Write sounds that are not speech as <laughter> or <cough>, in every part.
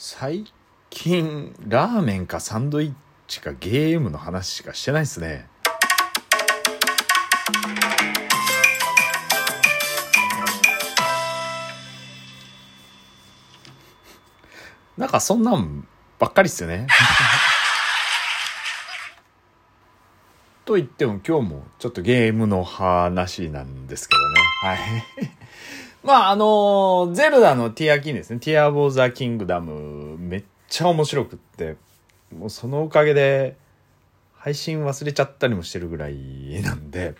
最近、ラーメンかサンドイッチかゲームの話しかしてないですね。なんかそんなんばっかりっすよね。と言っても今日もちょっとゲームの話なんですけどね。はい。まああの、ゼルダのティアキンですね。ティア・ボー・ザ・キングダムめっちゃ面白くって、もうそのおかげで配信忘れちゃったりもしてるぐらいなんで、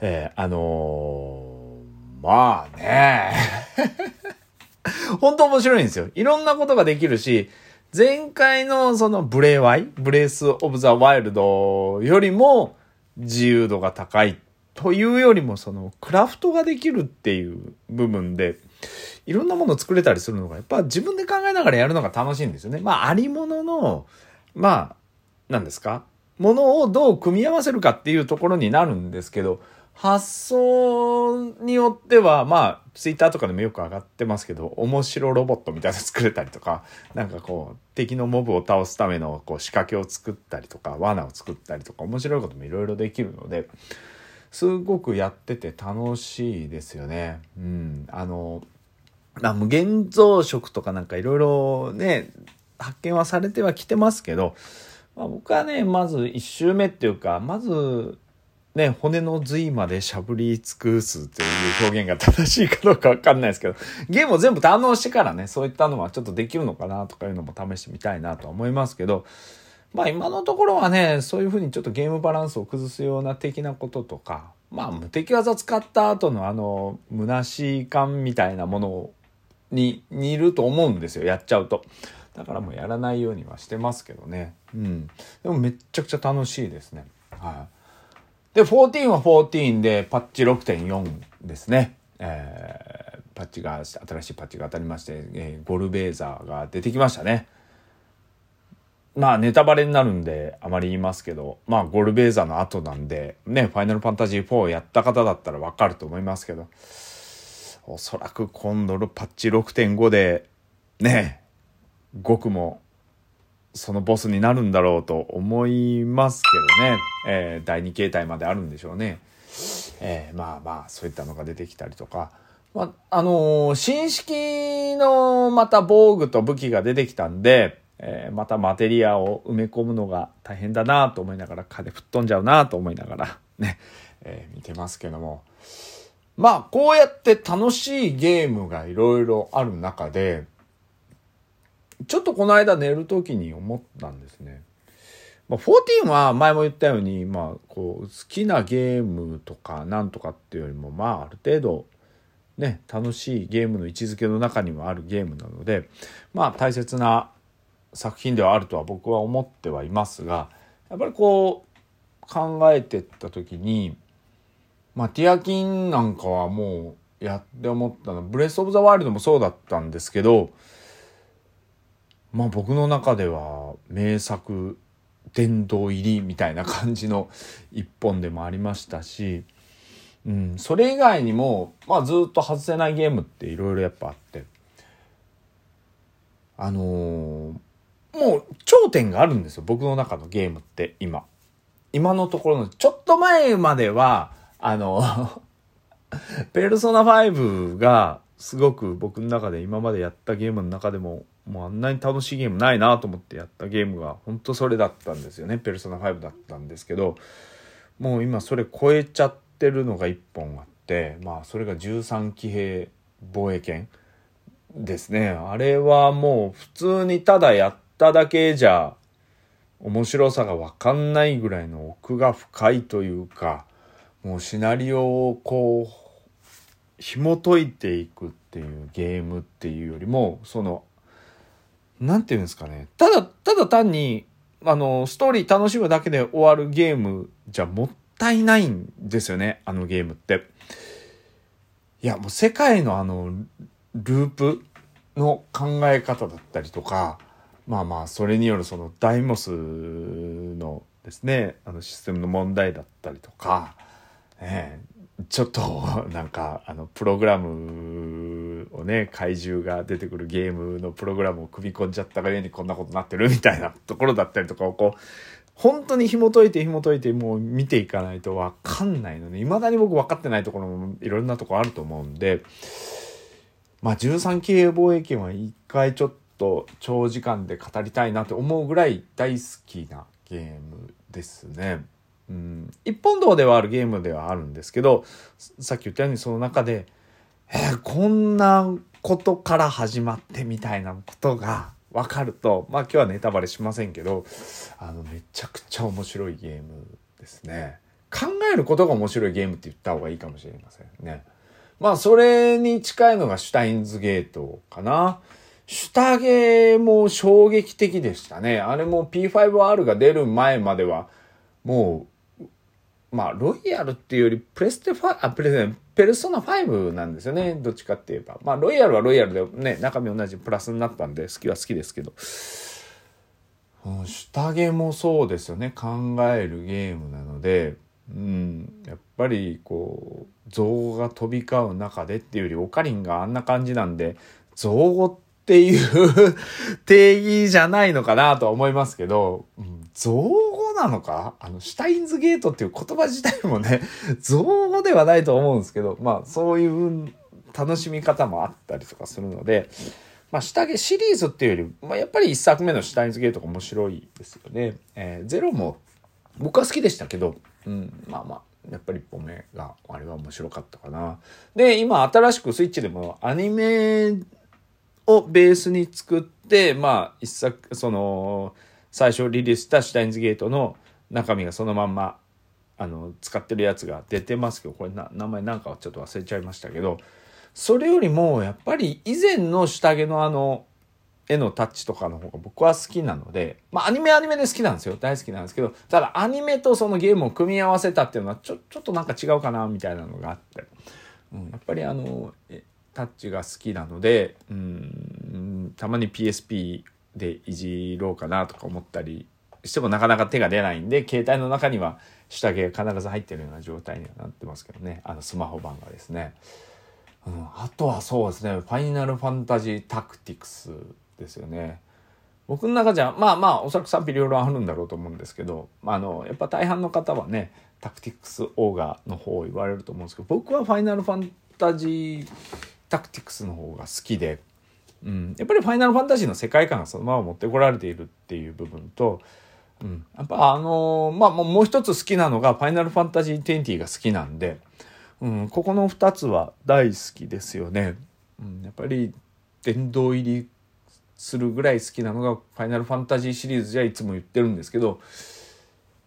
えー、あのー、まあね。<laughs> 本当面白いんですよ。いろんなことができるし、前回のそのブレイワイ、ブレイス・オブ・ザ・ワイルドよりも自由度が高いというよりもそのクラフトができるっていう部分で、いろんなものを作れたりするのが、やっぱ自分で考えながらやるのが楽しいんですよね。まあ、ありものの、まあ、何ですか？ものをどう組み合わせるかっていうところになるんですけど、発想によっては、まあ、ツイッターとかでもよく上がってますけど、面白ロボットみたいなの作れたりとか、なんかこう、敵のモブを倒すためのこう仕掛けを作ったりとか、罠を作ったりとか、面白いこともいろいろできるので、すごくやってて楽しいですよね。うん。あの、まあ、無限増殖とかなんかいろいろね、発見はされてはきてますけど、まあ、僕はね、まず1周目っていうか、まず、ね、骨の髄までしゃぶり尽くすっていう表現が正しいかどうかわかんないですけど、ゲームを全部堪能してからね、そういったのはちょっとできるのかなとかいうのも試してみたいなと思いますけど、まあ今のところはね、そういうふうにちょっとゲームバランスを崩すような的なこととか、まあ無敵技使った後のあの、虚しい感みたいなものに似ると思うんですよ、やっちゃうと。だからもうやらないようにはしてますけどね。うん。でもめっちゃくちゃ楽しいですね。はい。で、14は14でパッチ6.4ですね。えー、パッチが、新しいパッチが当たりまして、えー、ゴルベーザーが出てきましたね。まあネタバレになるんであまり言いますけど、まあゴルベーザの後なんで、ね、ファイナルファンタジー4をやった方だったらわかると思いますけど、おそらく今度のパッチ6.5で、ね、ゴクもそのボスになるんだろうと思いますけどね、えー、第2形態まであるんでしょうね。えー、まあまあ、そういったのが出てきたりとか、まあ、あのー、新式のまた防具と武器が出てきたんで、えー、またマテリアを埋め込むのが大変だなと思いながら、風吹っ飛んじゃうなと思いながらね、えー、見てますけども。まあ、こうやって楽しいゲームがいろいろある中で、ちょっとこの間寝る時に思ったんですね。ま、14は前も言ったように、まあ、こう、好きなゲームとかなんとかっていうよりも、まあ、ある程度、ね、楽しいゲームの位置づけの中にもあるゲームなので、まあ、大切な作品ではあるとは僕は思ってはいますがやっぱりこう考えてった時にまあティアキンなんかはもうやって思ったのブレス・オブ・ザ・ワイルドもそうだったんですけどまあ僕の中では名作殿堂入りみたいな感じの <laughs> 一本でもありましたし、うん、それ以外にも、まあ、ずっと外せないゲームっていろいろやっぱあってあのー頂点があるんですよ。僕の中のゲームって今。今のところの、ちょっと前までは、あの <laughs> ペルソナ5がすごく僕の中で今までやったゲームの中でも、もうあんなに楽しいゲームないなと思ってやったゲームが、本当それだったんですよね。ペルソナ5だったんですけど、もう今それ超えちゃってるのが1本あって、まあそれが13騎兵防衛権ですね。あれはもう普通にただやっっただけじゃ面白さがわかんないぐらいの奥が深いというか、もうシナリオをこう、紐解いていくっていうゲームっていうよりも、その、なんていうんですかね。ただ、ただ単に、あの、ストーリー楽しむだけで終わるゲームじゃもったいないんですよね、あのゲームって。いや、もう世界のあの、ループの考え方だったりとか、まあまあそれによるそのダイモスのですねあのシステムの問題だったりとか、ね、ちょっとなんかあのプログラムをね、怪獣が出てくるゲームのプログラムを組み込んじゃったがゆえにこんなことになってるみたいなところだったりとかをこう、本当に紐解いて紐解いてもう見ていかないとわかんないので、未だに僕分かってないところもいろんなところあると思うんで、まあ13系防衛権は一回ちょっとと長時間で語りたいなと思うぐらい大好きなゲームですね。うん、一本道ではあるゲームではあるんですけどさっき言ったようにその中で、えー、こんなことから始まってみたいなことが分かるとまあ今日はネタバレしませんけどあのめちゃくちゃ面白いゲームですね。考えることが面白いゲームって言った方がいいかもしれませんね。まあそれに近いのがシュタインズゲートかな。シュタゲーも衝撃的でしたね。あれも P5R が出る前まではもうまあ、ロイヤルっていうより、プレステ5、あ、プレスペルソナ5なんですよね。どっちかって言えば。まあ、ロイヤルはロイヤルでね、中身同じプラスになったんで、好きは好きですけど。うん、下着もそうですよね。考えるゲームなので、うん、やっぱりこう、造語が飛び交う中でっていうより、オカリンがあんな感じなんで、造語ってっていう定義じゃないのかなとは思いますけど、うん、造語なのか？あの、シュタインズゲートっていう言葉自体もね、<laughs> 造語ではないと思うんですけど、まあ、そういう楽しみ方もあったりとかするので、まあ、下着シリーズっていうより、まあ、やっぱり一作目のシュタインズゲートが面白いですよね。えー、ゼロも僕は好きでしたけど、うん、まあまあ、やっぱり一本目が、あれは面白かったかな。で、今新しくスイッチでもアニメをベースに作って、まあ、一作、その、最初リリースしたシュタインズゲートの中身がそのまんまあの使ってるやつが出てますけどこれな名前なんかはちょっと忘れちゃいましたけどそれよりもやっぱり以前の下着のあの絵のタッチとかの方が僕は好きなのでまあアニメアニメで好きなんですよ。大好きなんですけどただアニメとそのゲームを組み合わせたっていうのはちょちょっとなんか違うかなみたいなのがあって、うん、やっぱりあのタッチが好きなのでうんたまに PSP でいじろうかなとか思ったりしてもなかなか手が出ないんで携帯の中には下着が必ず入ってるような状態にはなってますけどね。あのスマホ版がですね、うん、あとはそうですね「ファイナルファンタジータクティクス」ですよね。僕の中じゃまあまあおそらく賛否両論あるんだろうと思うんですけど、まあ、あのやっぱ大半の方はねタクティクスオーガの方を言われると思うんですけど僕はファイナルファンタジータクティクスの方が好きでうん、やっぱりファイナルファンタジーの世界観がそのまま持ってこられているっていう部分と、うん、やっぱあのー、まあもう一つ好きなのがファイナルファンタジー20が好きなんで、うん、ここの2つは大好きですよね。うん、やっぱり殿堂入りするぐらい好きなのがファイナルファンタジーシリーズじゃいつも言ってるんですけど、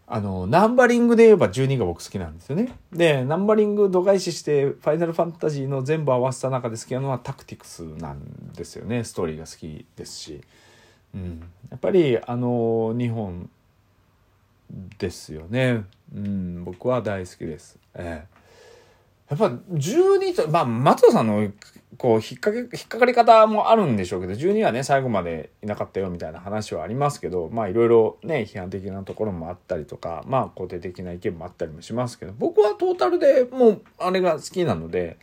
あの、ナンバリングで言えば12が僕好きなんですよね。で、ナンバリング度外視して、ファイナルファンタジーの全部合わせた中で好きなのはタクティクスなんですよね。ストーリーが好きですし。うん。やっぱり、あの、日本ですよね。うん、僕は大好きです。ええやっぱ12と、まあ、松田さんのこう、引っ掛け、引っかかり方もあるんでしょうけど、12はね、最後までいなかったよみたいな話はありますけど、まあいろいろね、批判的なところもあったりとか、まあ肯定的な意見もあったりもしますけど、僕はトータルでもうあれが好きなので、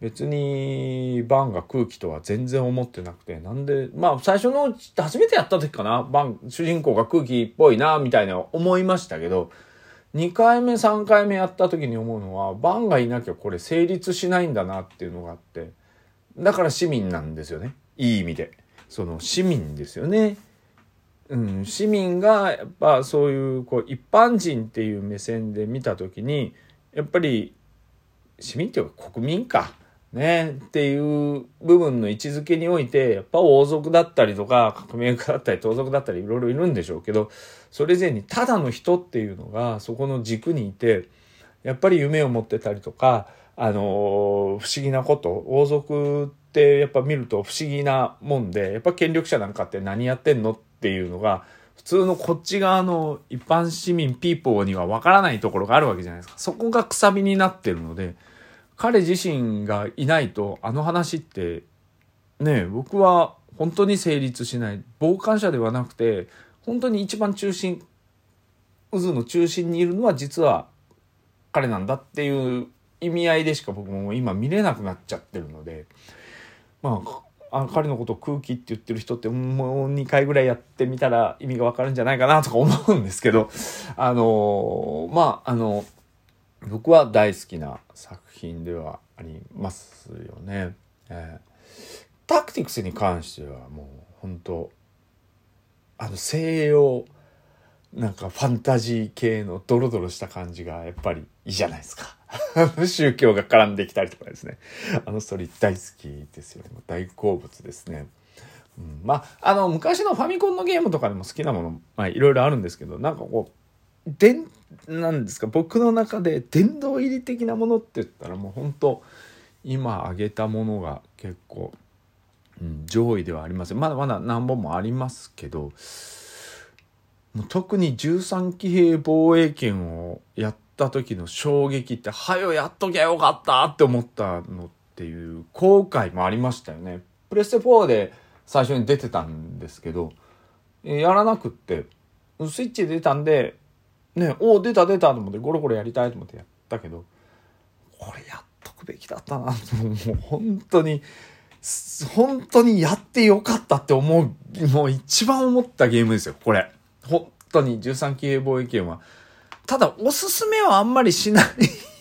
別にバンが空気とは全然思ってなくて、なんで、まあ最初の、初めてやった時かな、バン、主人公が空気っぽいな、みたいな思いましたけど、2回目3回目やった時に思うのはバンがいなきゃこれ成立しないんだなっていうのがあってだから市民なんですよね。いい意味で。その市民ですよね。うん、市民がやっぱそういうこう一般人っていう目線で見た時にやっぱり市民っていうか国民かねっていう部分の位置づけにおいてやっぱ王族だったりとか革命家だったり盗賊だったりいろいろいるんでしょうけどそれ以前にただの人っていうのがそこの軸にいてやっぱり夢を持ってたりとかあの不思議なこと王族ってやっぱ見ると不思議なもんでやっぱ権力者なんかって何やってんのっていうのが普通のこっち側の一般市民ピーポーにはわからないところがあるわけじゃないですか。そこがくさびになってるので彼自身がいないとあの話ってね僕は本当に成立しない。傍観者ではなくて本当に一番中心渦の中心にいるのは実は彼なんだっていう意味合いでしか僕も今見れなくなっちゃってるので、まああ彼のことを空気って言ってる人ってもう2回ぐらいやってみたら意味がわかるんじゃないかなとか思うんですけどあのまああの僕は大好きな作品ではありますよね。えー、タクティクスに関してはもう本当あの西洋なんかファンタジー系のドロドロした感じがやっぱりいいじゃないですか。<laughs> 宗教が絡んできたりとかですね。あのストーリー大好きですよね。大好物ですね。うん、まあ、あの、昔のファミコンのゲームとかでも好きなもの、まあ、いろいろあるんですけど、なんかこうでん、なんですか、僕の中で殿堂入り的なものって言ったらもう本当今挙げたものが結構、うん、上位ではありません。まだまだ何本もありますけどもう、特に13騎兵防衛権をやった時の衝撃って、はよやっときゃよかったって思ったのっていう後悔もありましたよね。プレステ4で最初に出てたんですけど、やらなくって、スイッチ出たんで、ね、お出た出たと思ってゴロゴロやりたいと思ってやったけど、これやっとくべきだったなと、もう本当に、本当にやってよかったって思う、もう一番思ったゲームですよ、これ。本当に13系防衛権は。ただ、おすすめはあんまりしな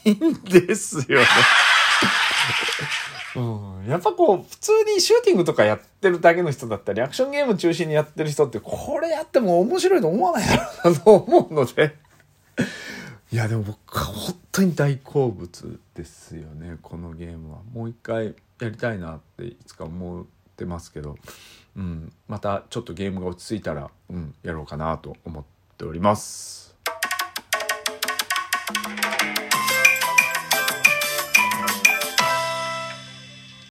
いんですよね。うん、やっぱこう、普通にシューティングとかやってるだけの人だったり、アクションゲーム中心にやってる人って、これやっても面白いと思わないだろうなと思うので。<laughs> いや、でも僕は本当に大好物ですよね、このゲームは。もう一回やりたいなっていつか思ってますけど。うん、またちょっとゲームが落ち着いたら、うん、やろうかなと思っております。